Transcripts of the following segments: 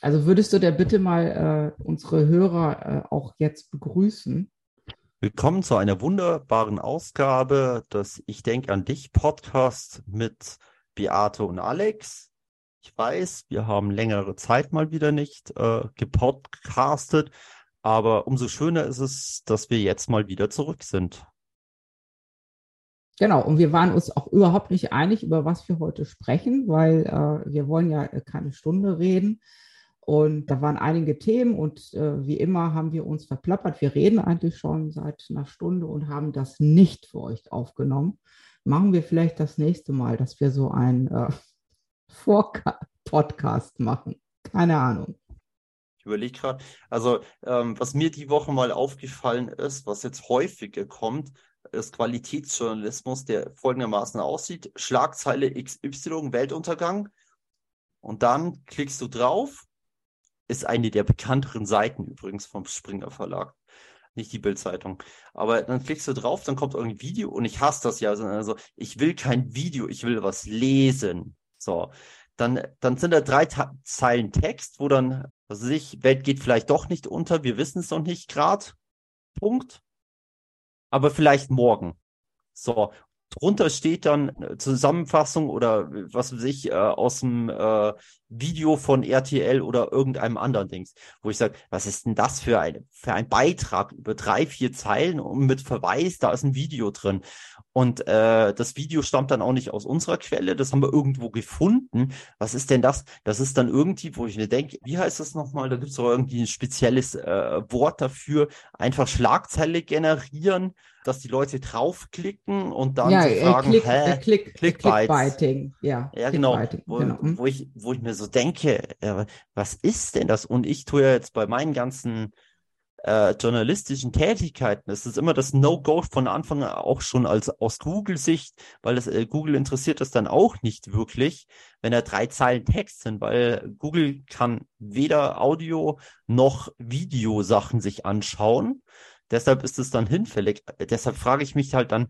Also würdest du der bitte mal äh, unsere Hörer äh, auch jetzt begrüßen? Willkommen zu einer wunderbaren Ausgabe des Ich denke an dich Podcast mit Beate und Alex. Ich weiß, wir haben längere Zeit mal wieder nicht äh, gepodcastet, aber umso schöner ist es, dass wir jetzt mal wieder zurück sind. Genau, und wir waren uns auch überhaupt nicht einig, über was wir heute sprechen, weil äh, wir wollen ja keine Stunde reden. Und da waren einige Themen und äh, wie immer haben wir uns verplappert. Wir reden eigentlich schon seit einer Stunde und haben das nicht für euch aufgenommen. Machen wir vielleicht das nächste Mal, dass wir so einen äh, Vor-Podcast machen. Keine Ahnung. Ich überlege gerade, also ähm, was mir die Woche mal aufgefallen ist, was jetzt häufiger kommt, ist Qualitätsjournalismus, der folgendermaßen aussieht. Schlagzeile XY, Weltuntergang. Und dann klickst du drauf. Ist eine der bekannteren Seiten übrigens vom Springer Verlag. Nicht die Bildzeitung. Aber dann klickst du drauf, dann kommt irgendein Video und ich hasse das ja. Also ich will kein Video, ich will was lesen. So. Dann, dann sind da drei Ta Zeilen Text, wo dann, was weiß ich, Welt geht vielleicht doch nicht unter, wir wissen es noch nicht gerade. Punkt aber vielleicht morgen. So, drunter steht dann Zusammenfassung oder was weiß ich, äh, aus dem äh, Video von RTL oder irgendeinem anderen Dings, wo ich sage, was ist denn das für ein, für ein Beitrag über drei, vier Zeilen und mit Verweis, da ist ein Video drin. Und äh, das Video stammt dann auch nicht aus unserer Quelle, das haben wir irgendwo gefunden. Was ist denn das? Das ist dann irgendwie, wo ich mir denke, wie heißt das nochmal? Da gibt es doch irgendwie ein spezielles äh, Wort dafür. Einfach Schlagzeile generieren, dass die Leute draufklicken und dann ja, so fragen, Klick, hä? äh, Klick, Clickbites. Clickbiting, ja. Ja, genau. Clickbiting, Wo, genau. Hm. wo, ich, wo ich mir so denke, äh, was ist denn das? Und ich tue ja jetzt bei meinen ganzen äh, journalistischen Tätigkeiten, es ist immer das No-Go von Anfang an auch schon als aus Google-Sicht, weil das äh, Google interessiert das dann auch nicht wirklich, wenn da drei Zeilen Text sind, weil Google kann weder Audio noch Videosachen sich anschauen. Deshalb ist es dann hinfällig. Deshalb frage ich mich halt dann,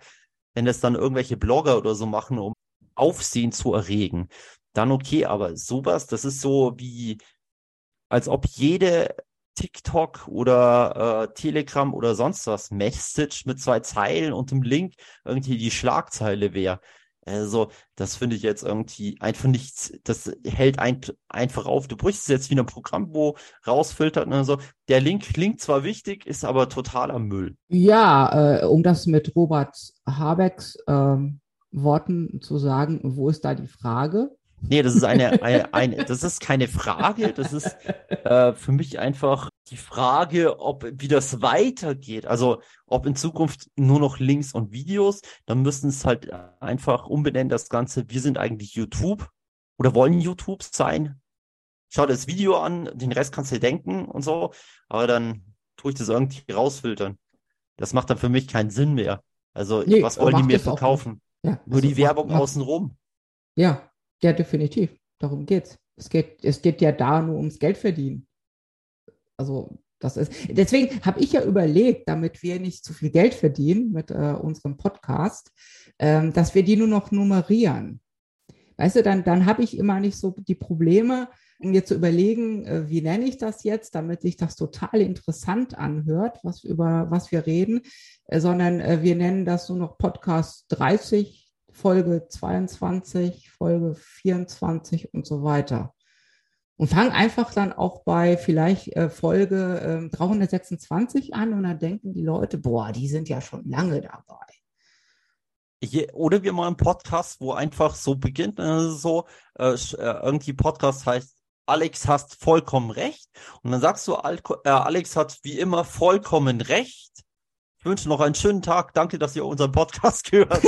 wenn das dann irgendwelche Blogger oder so machen, um Aufsehen zu erregen, dann okay, aber sowas, das ist so wie, als ob jede TikTok oder äh, Telegram oder sonst was Message mit zwei Zeilen und dem Link irgendwie die Schlagzeile wäre. Also, das finde ich jetzt irgendwie einfach nichts, das hält ein, einfach auf. Du brichst es jetzt wie ein Programm, wo rausfiltert und so. Der Link klingt zwar wichtig, ist aber totaler Müll. Ja, äh, um das mit Robert Habecks ähm, Worten zu sagen, wo ist da die Frage? Nee, das ist eine, eine, eine das ist keine Frage, das ist äh, für mich einfach die Frage, ob wie das weitergeht. Also ob in Zukunft nur noch Links und Videos, dann müssten es halt einfach umbenennen, das Ganze, wir sind eigentlich YouTube oder wollen YouTube sein. Schau dir das Video an, den Rest kannst du dir denken und so, aber dann tue ich das irgendwie rausfiltern. Das macht dann für mich keinen Sinn mehr. Also Nee, was wollen die mir verkaufen? Ja, Nur also die Werbung außenrum. Ja, ja, definitiv. Darum geht's. Es geht, es geht ja da nur ums Geld verdienen. Also das ist, deswegen habe ich ja überlegt, damit wir nicht zu viel Geld verdienen mit äh, unserem Podcast, ähm, dass wir die nur noch nummerieren. Weißt du, dann, dann habe ich immer nicht so die Probleme, mir zu überlegen, äh, wie nenne ich das jetzt, damit sich das total interessant anhört, was über was wir reden, äh, sondern äh, wir nennen das nur noch Podcast 30, Folge 22, Folge 24 und so weiter. Und fang einfach dann auch bei vielleicht äh, Folge ähm, 326 an und dann denken die Leute, boah, die sind ja schon lange dabei. Je, oder wir machen einen Podcast, wo einfach so beginnt, äh, so äh, äh, irgendwie Podcast heißt, Alex hast vollkommen recht. Und dann sagst du, äh, Alex hat wie immer vollkommen recht. Ich wünsche noch einen schönen Tag. Danke, dass ihr unseren Podcast gehört.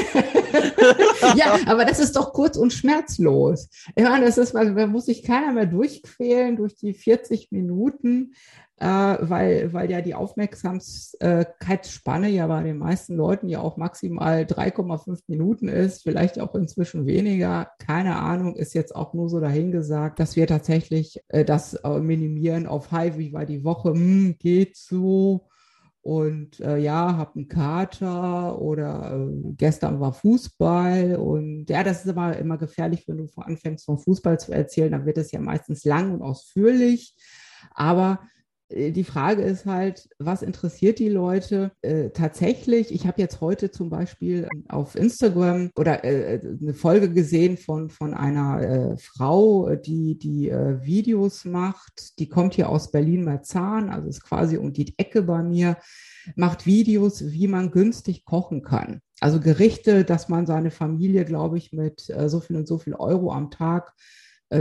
ja, aber das ist doch kurz und schmerzlos. Ich meine, das ist, da muss sich keiner mehr durchquälen durch die 40 Minuten, äh, weil, weil ja die Aufmerksamkeitsspanne ja bei den meisten Leuten ja auch maximal 3,5 Minuten ist, vielleicht auch inzwischen weniger. Keine Ahnung, ist jetzt auch nur so dahingesagt, dass wir tatsächlich äh, das äh, minimieren auf Hi, wie war die Woche, hm, geht so. Und äh, ja, hab einen Kater oder äh, gestern war Fußball und ja, das ist immer, immer gefährlich, wenn du anfängst vom Fußball zu erzählen, dann wird es ja meistens lang und ausführlich, aber die Frage ist halt, was interessiert die Leute äh, tatsächlich? Ich habe jetzt heute zum Beispiel auf Instagram oder äh, eine Folge gesehen von, von einer äh, Frau, die die äh, Videos macht. Die kommt hier aus Berlin-Marzahn, also ist quasi um die Ecke bei mir, macht Videos, wie man günstig kochen kann. Also Gerichte, dass man seine Familie, glaube ich, mit äh, so viel und so viel Euro am Tag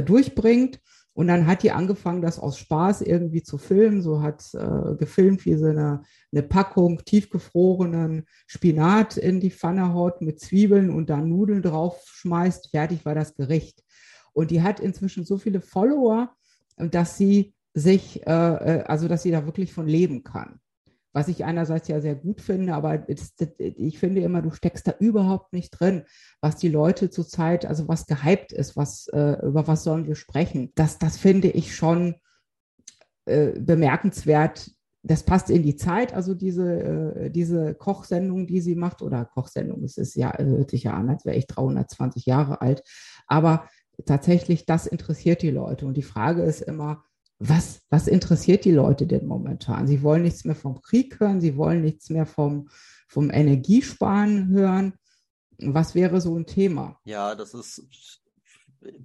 durchbringt. Und dann hat die angefangen, das aus Spaß irgendwie zu filmen. So hat äh, gefilmt, wie sie eine, eine Packung tiefgefrorenen Spinat in die Pfanne haut mit Zwiebeln und dann Nudeln drauf schmeißt. Fertig war das Gericht. Und die hat inzwischen so viele Follower, dass sie sich, äh, äh also dass sie da wirklich von leben kann was ich einerseits ja sehr gut finde, aber ich finde immer, du steckst da überhaupt nicht drin, was die Leute zurzeit, also was gehypt ist, was, äh, über was sollen wir sprechen. Das, das finde ich schon äh, bemerkenswert. Das passt in die Zeit, also diese, äh, diese Kochsendung, die sie macht, oder Kochsendung, es ist ja, hört sich ja an, als wäre ich 320 Jahre alt, aber tatsächlich, das interessiert die Leute. Und die Frage ist immer, was, was interessiert die Leute denn momentan? Sie wollen nichts mehr vom Krieg hören, sie wollen nichts mehr vom, vom Energiesparen hören. Was wäre so ein Thema? Ja, das ist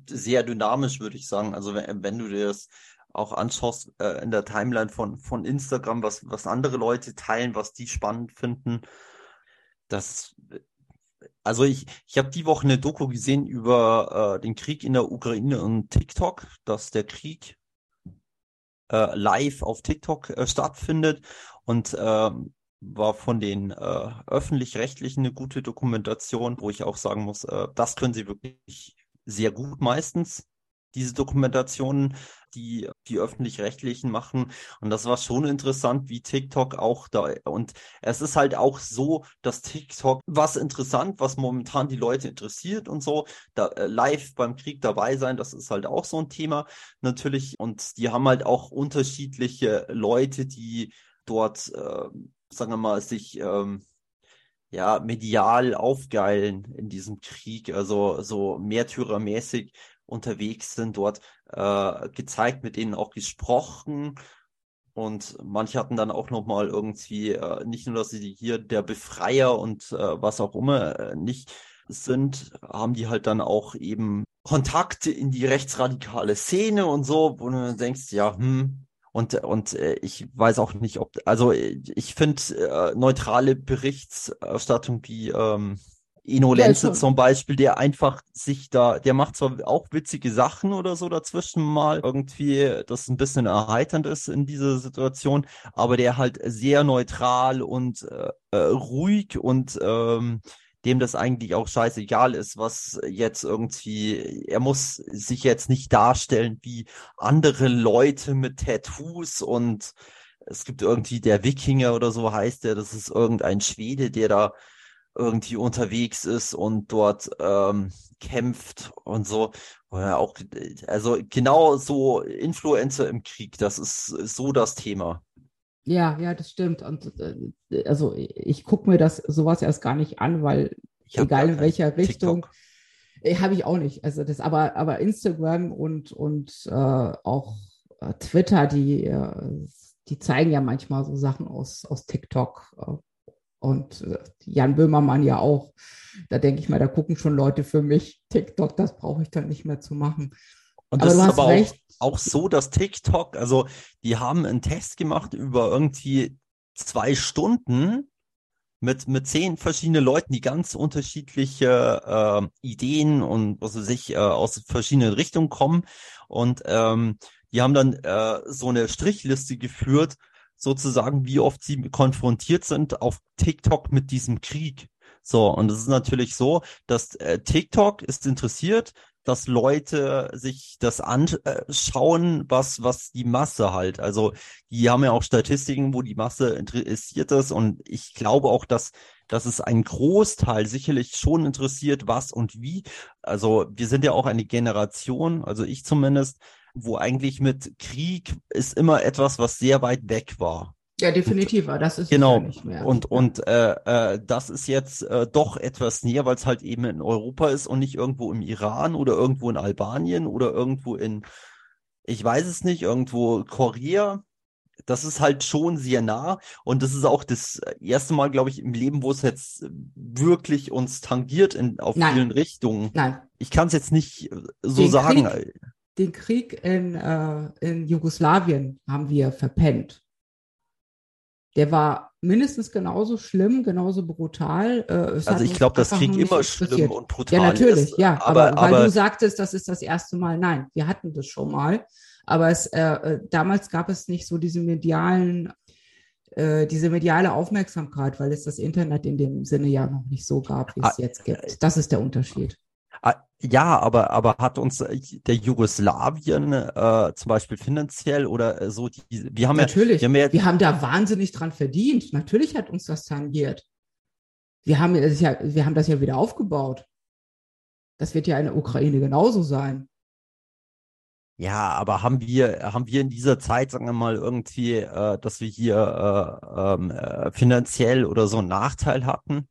sehr dynamisch, würde ich sagen. Also wenn, wenn du dir das auch anschaust äh, in der Timeline von, von Instagram, was, was andere Leute teilen, was die spannend finden, das also ich, ich habe die Woche eine Doku gesehen über äh, den Krieg in der Ukraine und TikTok, dass der Krieg äh, live auf TikTok äh, stattfindet und äh, war von den äh, öffentlich-rechtlichen eine gute Dokumentation, wo ich auch sagen muss, äh, das können sie wirklich sehr gut meistens diese Dokumentationen, die die öffentlich-rechtlichen machen. Und das war schon interessant, wie TikTok auch da. Und es ist halt auch so, dass TikTok was interessant, was momentan die Leute interessiert und so, da äh, live beim Krieg dabei sein, das ist halt auch so ein Thema natürlich. Und die haben halt auch unterschiedliche Leute, die dort, äh, sagen wir mal, sich ähm, ja, medial aufgeilen in diesem Krieg, also so märtyrermäßig unterwegs sind, dort äh, gezeigt, mit denen auch gesprochen. Und manche hatten dann auch nochmal irgendwie, äh, nicht nur, dass sie hier der Befreier und äh, was auch immer äh, nicht sind, haben die halt dann auch eben Kontakte in die rechtsradikale Szene und so, wo du denkst, ja, hm, und, und äh, ich weiß auch nicht, ob, also ich finde äh, neutrale Berichterstattung wie ähm, Ino Lenze ja, zum Beispiel, der einfach sich da, der macht zwar auch witzige Sachen oder so dazwischen mal, irgendwie, das ein bisschen erheiternd ist in dieser Situation, aber der halt sehr neutral und äh, äh, ruhig und ähm, dem das eigentlich auch scheißegal ist, was jetzt irgendwie, er muss sich jetzt nicht darstellen wie andere Leute mit Tattoos und es gibt irgendwie der Wikinger oder so heißt der, das ist irgendein Schwede, der da irgendwie unterwegs ist und dort ähm, kämpft und so. Oder auch, also genau so Influencer im Krieg, das ist so das Thema. Ja, ja, das stimmt. Und äh, also ich gucke mir das sowas erst gar nicht an, weil egal in welcher Richtung, äh, habe ich auch nicht. Also das, aber, aber Instagram und, und äh, auch äh, Twitter, die, äh, die zeigen ja manchmal so Sachen aus, aus TikTok, und äh, Jan Böhmermann ja auch. Da denke ich mal, da gucken schon Leute für mich. TikTok, das brauche ich dann nicht mehr zu machen. Und aber das ist aber auch, auch so, dass TikTok, also die haben einen Test gemacht über irgendwie zwei Stunden mit, mit zehn verschiedenen Leuten, die ganz unterschiedliche äh, Ideen und was weiß ich, äh, aus verschiedenen Richtungen kommen. Und ähm, die haben dann äh, so eine Strichliste geführt, sozusagen, wie oft sie konfrontiert sind auf TikTok mit diesem Krieg. So, und es ist natürlich so, dass äh, TikTok ist interessiert, dass Leute sich das anschauen, was, was die Masse halt. Also, die haben ja auch Statistiken, wo die Masse interessiert ist. Und ich glaube auch, dass, dass es ein Großteil sicherlich schon interessiert, was und wie. Also, wir sind ja auch eine Generation, also ich zumindest, wo eigentlich mit Krieg ist immer etwas, was sehr weit weg war. Ja, definitiv, aber das ist Genau. ja nicht mehr. Und, und äh, äh, das ist jetzt äh, doch etwas näher, weil es halt eben in Europa ist und nicht irgendwo im Iran oder irgendwo in Albanien oder irgendwo in, ich weiß es nicht, irgendwo Korea. Das ist halt schon sehr nah und das ist auch das erste Mal, glaube ich, im Leben, wo es jetzt wirklich uns tangiert in, auf Nein. vielen Richtungen. Nein, Ich kann es jetzt nicht äh, so Den sagen. Krieg- den Krieg in, äh, in Jugoslawien haben wir verpennt. Der war mindestens genauso schlimm, genauso brutal. Äh, es Also ich glaube, einfach Krieg immer schlimm und brutal Ja, natürlich, ist. ja. Aber, aber, weil aber du sagtest, das ist das erste Mal. Nein, wir hatten das schon mal. Aber es, äh, äh, damals gab es nicht so diese medialen, äh, diese mediale Aufmerksamkeit, weil es das Internet in dem Sinne ja noch nicht so gab, wie es Ah, jetzt gibt. Das ist der Unterschied. Ah, Ja, aber, aber hat uns äh, der Jugoslawien äh, zum Beispiel finanziell oder äh, so, die, wir haben ja, Natürlich. wir haben ja, Wir haben da wahnsinnig dran verdient. Natürlich hat uns das tangiert. Wir haben, es ja, wir haben das ja wieder aufgebaut. Das wird ja in der Ukraine genauso sein. ja, aber haben wir, haben wir in dieser Zeit, sagen wir mal, irgendwie, äh, dass wir hier äh, ähm, äh, finanziell oder so einen Nachteil hatten?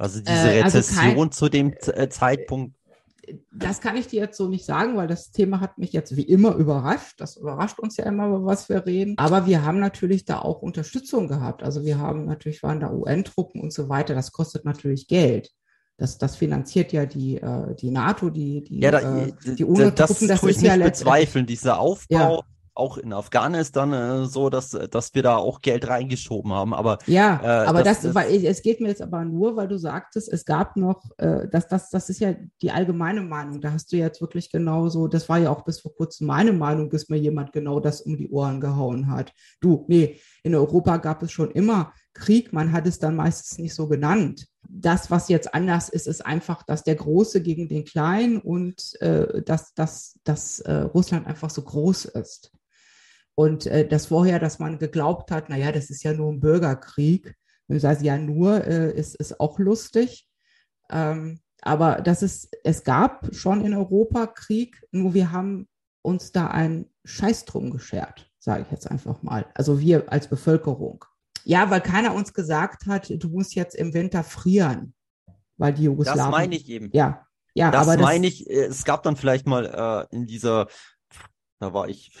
Also diese Äh, also Rezession kein- zu dem Z- äh, Zeitpunkt. Das kann ich dir jetzt so nicht sagen, weil das Thema hat mich jetzt wie immer überrascht. Das überrascht uns ja immer, über was wir reden. Aber wir haben natürlich da auch Unterstützung gehabt. Also wir haben natürlich, waren da UN-Truppen und so weiter. Das kostet natürlich Geld. Das, das finanziert ja die, äh, die NATO, die, die, Ja, da, äh, die UNO-Truppen. das tue ich ist ja nicht bezweifeln, dieser Aufbau, Ja. Auch in Afghanistan äh, so, dass, dass wir da auch Geld reingeschoben haben. Aber Ja, Äh, aber das- das, weil es geht mir jetzt aber nur, weil du sagtest, es gab noch, äh, das, das, das ist ja die allgemeine Meinung. Da hast du jetzt wirklich genauso, das war ja auch bis vor kurzem meine Meinung, bis mir jemand genau das um die Ohren gehauen hat. Du, nee, in Europa gab es schon immer Krieg, man hat es dann meistens nicht so genannt. Das, was jetzt anders ist, ist einfach, dass der Große gegen den Kleinen und äh, dass, dass, dass äh, Russland einfach so groß ist. Und äh, das vorher, dass man geglaubt hat, naja, das ist ja nur ein Bürgerkrieg. Und du sagst, ja, nur äh, ist, ist auch lustig. Ähm, aber das ist, es gab schon in Europa Krieg, nur wir haben uns da einen Scheiß drum geschert, sage ich jetzt einfach mal. Also wir als Bevölkerung. Ja, weil keiner uns gesagt hat, du musst jetzt im Winter frieren, weil die Jugoslawen. das meine ich eben. Ja, ja, Das aber das, meine ich, äh, es gab dann vielleicht mal äh, in dieser, da war ich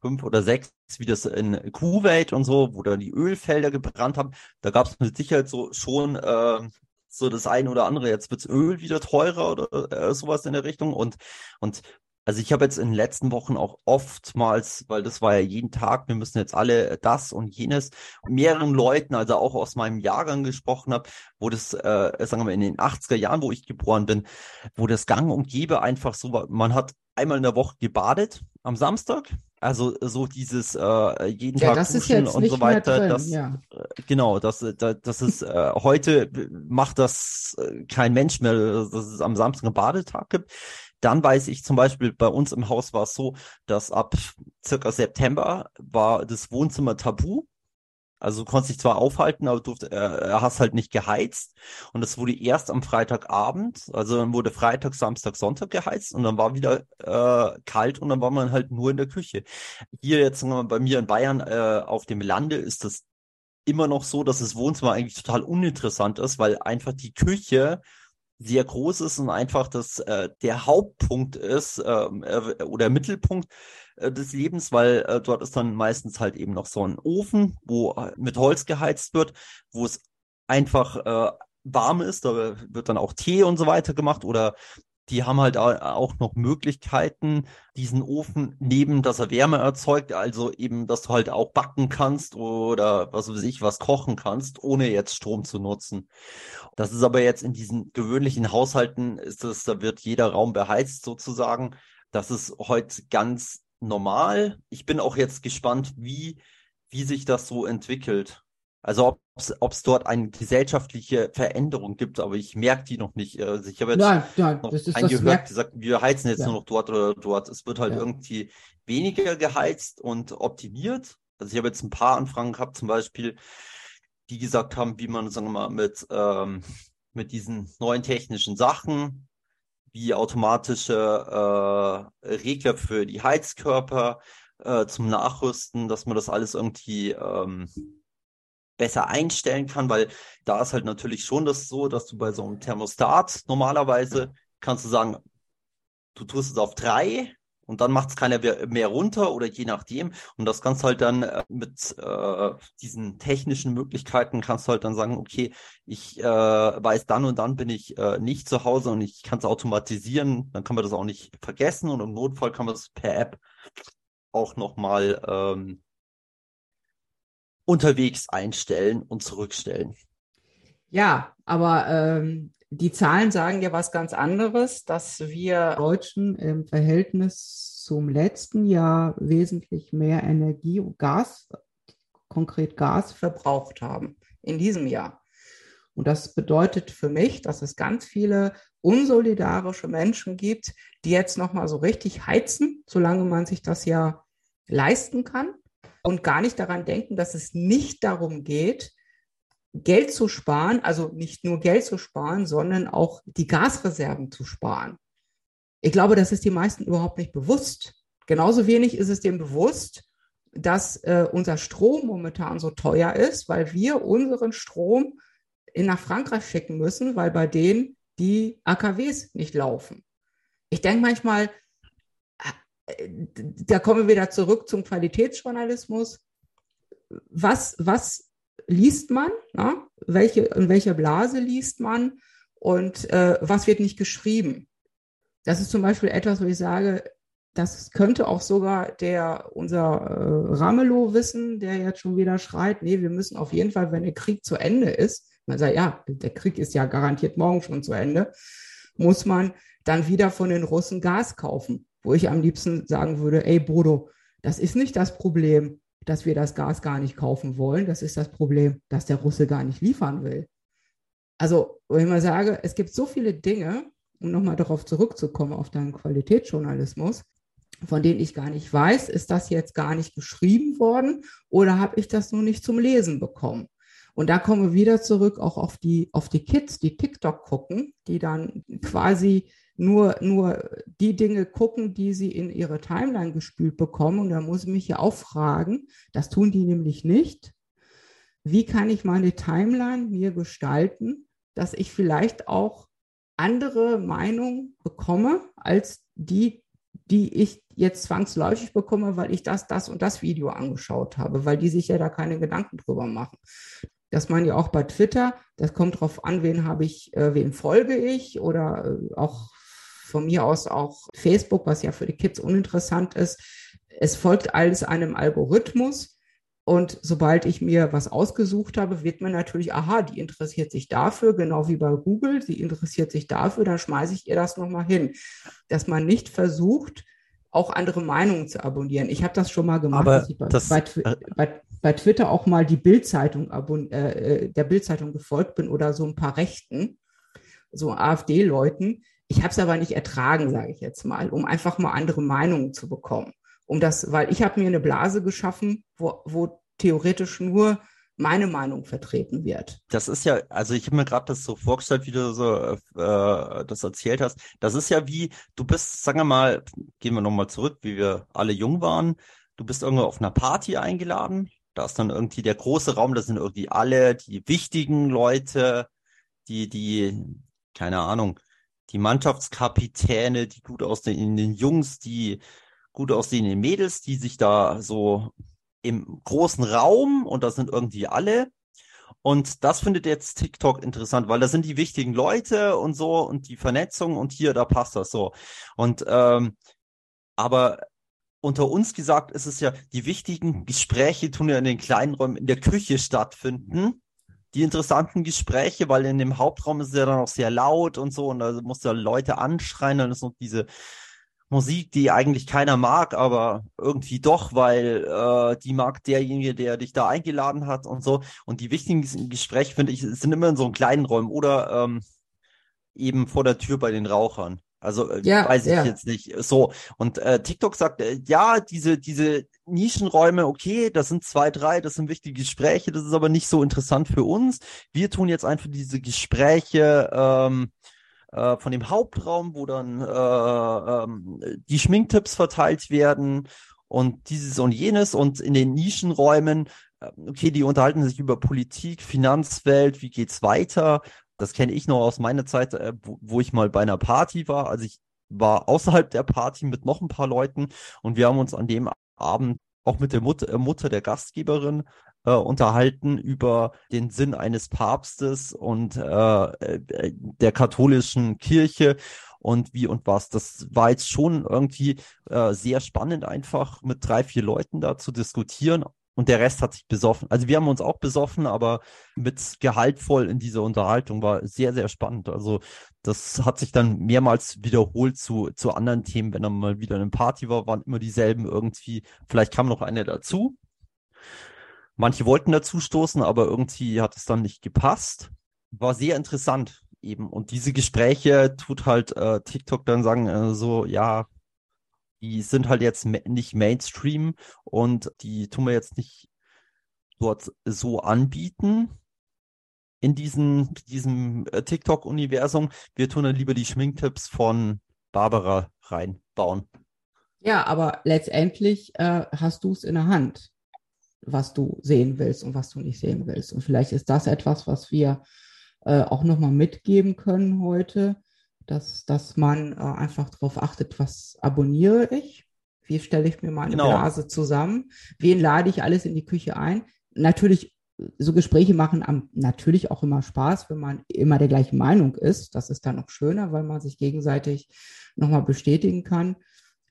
fünf oder sechs, wie das in Kuwait und so, wo dann die Ölfelder gebrannt haben, da gab es mit Sicherheit so schon äh, so das eine oder andere, jetzt wirds Öl wieder teurer oder äh, sowas in der Richtung. Und und also ich habe jetzt in den letzten Wochen auch oftmals, weil das war ja jeden Tag, wir müssen jetzt alle das und jenes, mehreren Leuten, also auch aus meinem Jahrgang gesprochen habe, wo das, äh, sagen wir mal, in den 80er Jahren, wo ich geboren bin, wo das Gang und Gäbe einfach so war, man hat einmal in der Woche gebadet am Samstag, also so dieses äh, jeden ja, Tag das duschen und so weiter, drin, das, ja. Genau, das, das, das ist äh, heute macht das äh, kein Mensch mehr, dass es am Samstag einen Badetag gibt. Dann weiß ich zum Beispiel, bei uns im Haus war es so, dass ab circa September war das Wohnzimmer tabu. Also du konntest dich zwar aufhalten, aber du durft, äh, hast halt nicht geheizt. Und das wurde erst am Freitagabend, also dann wurde Freitag, Samstag, Sonntag geheizt und dann war wieder äh, kalt und dann war man halt nur in der Küche. Hier jetzt bei mir in Bayern äh, auf dem Lande ist das immer noch so, dass das Wohnzimmer eigentlich total uninteressant ist, weil einfach die Küche sehr groß ist und einfach das äh, der Hauptpunkt ist ähm, äh, oder Mittelpunkt äh, des Lebens, weil äh, dort ist dann meistens halt eben noch so ein Ofen, wo äh, mit Holz geheizt wird, wo es einfach äh, warm ist, da wird dann auch Tee und so weiter gemacht oder die haben halt au- auch noch Möglichkeiten, diesen Ofen neben, dass er Wärme erzeugt, also eben, dass du halt auch backen kannst oder was weiß ich, was kochen kannst, ohne jetzt Strom zu nutzen. Das ist aber jetzt in diesen gewöhnlichen Haushalten, ist es, da wird jeder Raum beheizt sozusagen. Das ist heute ganz normal. Ich bin auch jetzt gespannt, wie, wie sich das so entwickelt. Also ob es dort eine gesellschaftliche Veränderung gibt, aber ich merke die noch nicht. Also ich habe jetzt Nein, nein, noch das einen gehört, gesagt, wir heizen jetzt Ja. nur noch dort oder dort. Es wird halt Ja. irgendwie weniger geheizt und optimiert. Also ich habe jetzt ein paar Anfragen gehabt, zum Beispiel, die gesagt haben, wie man, sagen wir mal, mit, ähm, mit diesen neuen technischen Sachen, wie automatische äh, Regler für die Heizkörper äh, zum Nachrüsten, dass man das alles irgendwie ähm, besser einstellen kann, weil da ist halt natürlich schon das so, dass du bei so einem Thermostat normalerweise kannst du sagen, du tust es auf drei und dann macht es keiner mehr runter oder je nachdem. Und das kannst halt dann äh, mit äh, diesen technischen Möglichkeiten kannst du halt dann sagen, okay, ich äh, weiß dann und dann bin ich äh, nicht zu Hause und ich kann es automatisieren, dann kann man das auch nicht vergessen und im Notfall kann man es per App auch nochmal ähm, unterwegs einstellen und zurückstellen. Ja, aber ähm, die Zahlen sagen ja was ganz anderes, dass wir Deutschen im Verhältnis zum letzten Jahr wesentlich mehr Energie und Gas, konkret Gas, verbraucht haben in diesem Jahr. Und das bedeutet für mich, dass es ganz viele unsolidarische Menschen gibt, die jetzt nochmal so richtig heizen, solange man sich das ja leisten kann und gar nicht daran denken, dass es nicht darum geht, Geld zu sparen, also nicht nur Geld zu sparen, sondern auch die Gasreserven zu sparen. Ich glaube, das ist die meisten überhaupt nicht bewusst. Genauso wenig ist es dem bewusst, dass äh, unser Strom momentan so teuer ist, weil wir unseren Strom in nach Frankreich schicken müssen, weil bei denen die AKWs nicht laufen. Ich denke manchmal, da kommen wir wieder zurück zum Qualitätsjournalismus. Was, was liest man? Na? Welche, in welcher Blase liest man? Und äh, was wird nicht geschrieben? Das ist zum Beispiel etwas, wo ich sage, das könnte auch sogar der, unser äh, Ramelow wissen, der jetzt schon wieder schreit, nee, wir müssen auf jeden Fall, wenn der Krieg zu Ende ist, man sagt, ja, der Krieg ist ja garantiert morgen schon zu Ende, muss man dann wieder von den Russen Gas kaufen. Wo ich am liebsten sagen würde, ey Bodo, das ist nicht das Problem, dass wir das Gas gar nicht kaufen wollen. Das ist das Problem, dass der Russe gar nicht liefern will. Also, wenn ich mal sage, es gibt so viele Dinge, um nochmal darauf zurückzukommen, auf deinen Qualitätsjournalismus, von denen ich gar nicht weiß, ist das jetzt gar nicht geschrieben worden oder habe ich das nur nicht zum Lesen bekommen? Und da kommen wir wieder zurück auch auf die, auf die Kids, die TikTok gucken, die dann quasi nur, nur die Dinge gucken, die sie in ihre Timeline gespült bekommen. Und da muss ich mich ja auch fragen, das tun die nämlich nicht. Wie kann ich meine Timeline mir gestalten, dass ich vielleicht auch andere Meinungen bekomme als die, die ich jetzt zwangsläufig bekomme, weil ich das, das und das Video angeschaut habe, weil die sich ja da keine Gedanken drüber machen. Das man ja auch bei Twitter, das kommt drauf an, wen habe ich, äh, wem folge ich oder äh, auch von mir aus auch Facebook, was ja für die Kids uninteressant ist. Es folgt alles einem Algorithmus. Und sobald ich mir was ausgesucht habe, wird mir natürlich, aha, die interessiert sich dafür, genau wie bei Google, sie interessiert sich dafür, dann schmeiße ich ihr das nochmal hin. Dass man nicht versucht, auch andere Meinungen zu abonnieren. Ich habe das schon mal gemacht, Aber dass ich bei, das, bei, bei, bei, Twitter auch mal die Bildzeitung äh, äh, der Bildzeitung gefolgt bin oder so ein paar Rechten, so AfD-Leuten, ich habe es aber nicht ertragen, sage ich jetzt mal, um einfach mal andere Meinungen zu bekommen. Um das, weil ich habe mir eine Blase geschaffen, wo, wo theoretisch nur meine Meinung vertreten wird. Das ist ja, also ich habe mir gerade das so vorgestellt, wie du so äh, das erzählt hast. Das ist ja wie, du bist, sagen wir mal, gehen wir nochmal zurück, wie wir alle jung waren. Du bist irgendwo auf einer Party eingeladen. Da ist dann irgendwie der große Raum, da sind irgendwie alle die wichtigen Leute, die, die, keine Ahnung, die Mannschaftskapitäne, die gut aussehenden Jungs, die gut aussehenden Mädels, die sich da so im großen Raum und da sind irgendwie alle. Und das findet jetzt TikTok interessant, weil da sind die wichtigen Leute und so und die Vernetzung und hier, da passt das so. Und ähm, aber unter uns gesagt ist es ja, die wichtigen Gespräche tun ja in den kleinen Räumen in der Küche stattfinden die interessanten Gespräche, weil in dem Hauptraum ist es ja dann auch sehr laut und so und da muss ja Leute anschreien, dann ist noch diese Musik, die eigentlich keiner mag, aber irgendwie doch, weil äh, die mag derjenige, der dich da eingeladen hat und so. Und die wichtigen Gespräche, finde ich, sind immer in so einem kleinen Räumen oder ähm, eben vor der Tür bei den Rauchern. Also äh, ja, weiß ich ja. jetzt nicht. So. Und äh, TikTok sagt, äh, ja, diese, diese Nischenräume, okay, das sind zwei, drei, das sind wichtige Gespräche, das ist aber nicht so interessant für uns. Wir tun jetzt einfach diese Gespräche ähm, äh, von dem Hauptraum, wo dann äh, ähm, die Schminktipps verteilt werden und dieses und jenes und in den Nischenräumen, äh, okay, die unterhalten sich über Politik, Finanzwelt, wie geht's weiter? Das kenne ich noch aus meiner Zeit, äh, wo, wo ich mal bei einer Party war. Also ich war außerhalb der Party mit noch ein paar Leuten und wir haben uns an dem Abend auch mit der Mutter, äh, Mutter der Gastgeberin äh, unterhalten über den Sinn eines Papstes und äh, äh, der katholischen Kirche und wie und was. Das war jetzt schon irgendwie äh, sehr spannend, einfach mit drei, vier Leuten da zu diskutieren. Und der Rest hat sich besoffen. Also wir haben uns auch besoffen, aber mit gehaltvoll in dieser Unterhaltung war sehr, sehr spannend. Also das hat sich dann mehrmals wiederholt zu, zu anderen Themen. Wenn er mal wieder eine Party war, waren immer dieselben irgendwie. Vielleicht kam noch eine dazu. Manche wollten dazu stoßen, aber irgendwie hat es dann nicht gepasst. War sehr interessant eben. Und diese Gespräche tut halt äh, TikTok dann sagen, äh, so, ja, die sind halt jetzt nicht Mainstream und die tun wir jetzt nicht dort so anbieten in diesen, diesem äh, TikTok-Universum. Wir tun dann lieber die Schminktipps von Barbara reinbauen. Ja, aber letztendlich äh, hast du es in der Hand, was du sehen willst und was du nicht sehen willst. Und vielleicht ist das etwas, was wir äh, auch nochmal mitgeben können heute, dass, dass man äh, einfach darauf achtet, was abonniere ich, wie stelle ich mir meine genau. Blase zusammen, wen lade ich alles in die Küche ein. Natürlich, so Gespräche machen am, natürlich auch immer Spaß, wenn man immer der gleichen Meinung ist. Das ist dann noch schöner, weil man sich gegenseitig nochmal bestätigen kann.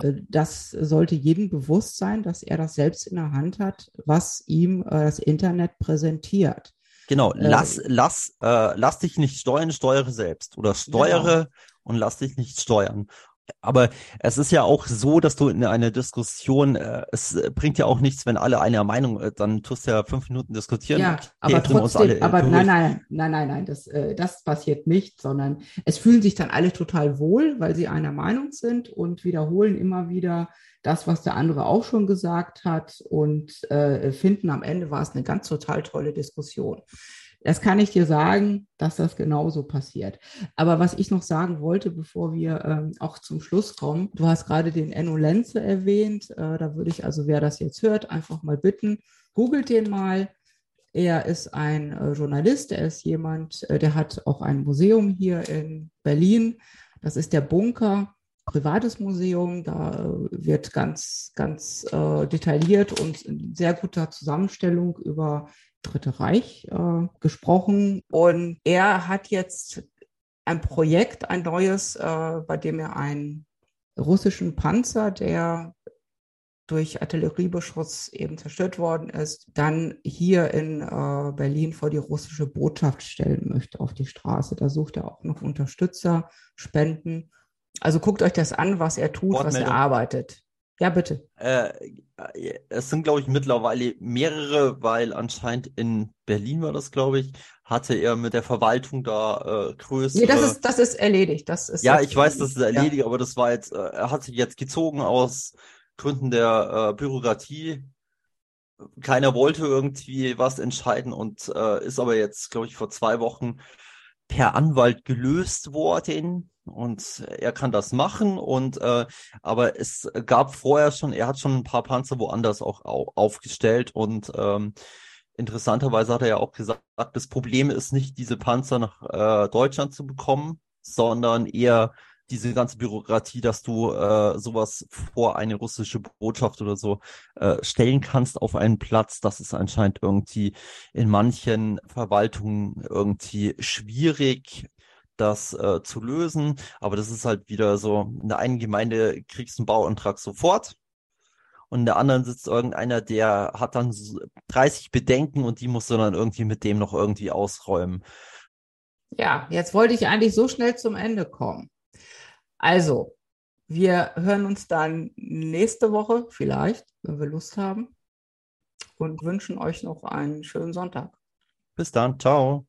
Äh, das sollte jedem bewusst sein, dass er das selbst in der Hand hat, was ihm äh, das Internet präsentiert. Genau, äh, lass, lass, äh, lass dich nicht steuern, steuere selbst. Oder steuere genau. und lass dich nicht steuern. Aber es ist ja auch so, dass du in einer Diskussion, äh, es bringt ja auch nichts, wenn alle einer Meinung, äh, dann tust du ja fünf Minuten diskutieren. Ja, aber trotzdem, alle, aber nein, nein, nein, nein, nein, das, äh, das passiert nicht, sondern es fühlen sich dann alle total wohl, weil sie einer Meinung sind und wiederholen immer wieder das, was der andere auch schon gesagt hat und äh, finden am Ende war es eine ganz total tolle Diskussion. Das kann ich dir sagen, dass das genauso passiert. Aber was ich noch sagen wollte, bevor wir ähm, auch zum Schluss kommen, du hast gerade den Enno Lenze erwähnt. Äh, da würde ich also, wer das jetzt hört, einfach mal bitten, googelt den mal. Er ist ein äh, Journalist, er ist jemand, äh, der hat auch ein Museum hier in Berlin. Das ist der Bunker, privates Museum. Da äh, wird ganz, ganz äh, detailliert und in sehr guter Zusammenstellung über Dritte Reich äh, gesprochen. Und er hat jetzt ein Projekt, ein neues, äh, bei dem er einen russischen Panzer, der durch Artilleriebeschuss eben zerstört worden ist, dann hier in äh, Berlin vor die russische Botschaft stellen möchte auf die Straße. Da sucht er auch noch Unterstützer, Spenden. Also guckt euch das an, was er tut, was er arbeitet. Ja, bitte. Äh, es sind, glaube ich, mittlerweile mehrere, weil anscheinend in Berlin war das, glaube ich, hatte er mit der Verwaltung da äh, größere. Nee, das ist, das ist erledigt. Das ist ja, ich weiß, das ist erledigt, ja. aber das war jetzt, äh, er hat sich jetzt gezogen aus Gründen der äh, Bürokratie. Keiner wollte irgendwie was entscheiden und äh, ist aber jetzt, glaube ich, vor zwei Wochen per Anwalt gelöst worden und er kann das machen und äh, aber es gab vorher schon, er hat schon ein paar Panzer woanders auch au aufgestellt und ähm, interessanterweise hat er ja auch gesagt, das Problem ist nicht diese Panzer nach äh, Deutschland zu bekommen, sondern eher diese ganze Bürokratie, dass du äh, sowas vor eine russische Botschaft oder so äh, stellen kannst auf einen Platz, das ist anscheinend irgendwie in manchen Verwaltungen irgendwie schwierig das äh, zu lösen. Aber das ist halt wieder so, in der einen Gemeinde kriegst du einen Bauantrag sofort und in der anderen sitzt irgendeiner, der hat dann 30 Bedenken und die musst du dann irgendwie mit dem noch irgendwie ausräumen. Ja, jetzt wollte ich eigentlich so schnell zum Ende kommen. Also, wir hören uns dann nächste Woche vielleicht, wenn wir Lust haben und wünschen euch noch einen schönen Sonntag. Bis dann, ciao.